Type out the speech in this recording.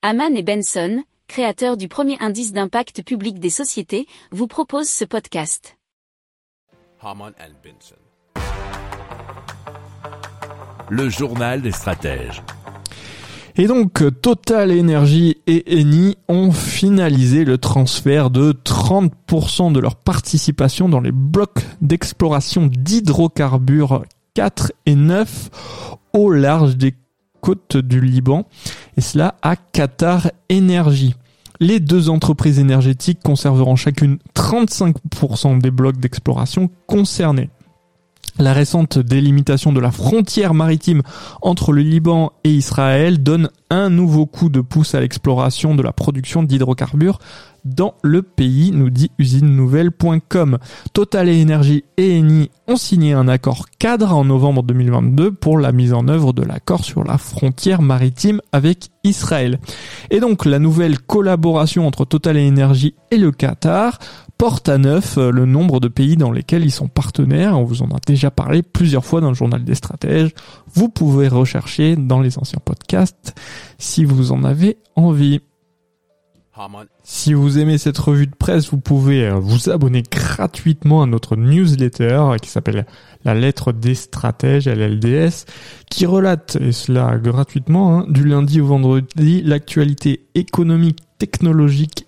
Haman et Benson, créateurs du premier indice d'impact public des sociétés, vous proposent ce podcast. Haman and Benson. Le journal des stratèges. Et donc, Total Energy et Eni ont finalisé le transfert de 30% de leur participation dans les blocs d'exploration d'hydrocarbures 4 et 9 au large des côtes du Liban, et cela à Qatar Energy. Les deux entreprises énergétiques conserveront chacune 35% des blocs d'exploration concernés. La récente délimitation de la frontière maritime entre le Liban et Israël donne un nouveau coup de pouce à l'exploration de la production d'hydrocarbures dans le pays, nous dit usinenouvelle.com. Total Energy et Eni ont signé un accord cadre en novembre 2022 pour la mise en œuvre de l'accord sur la frontière maritime avec Israël. Et donc la nouvelle collaboration entre Total Energy et le Qatar porte à neuf le nombre de pays dans lesquels ils sont partenaires. On vous en a déjà parlé plusieurs fois dans le journal des stratèges. Vous pouvez rechercher dans les anciens podcasts si vous en avez envie. Si vous aimez cette revue de presse, vous pouvez euh, vous abonner gratuitement à notre newsletter qui s'appelle La lettre des stratèges, LLDS, qui relate, et cela gratuitement, hein, du lundi au vendredi, l'actualité économique, technologique,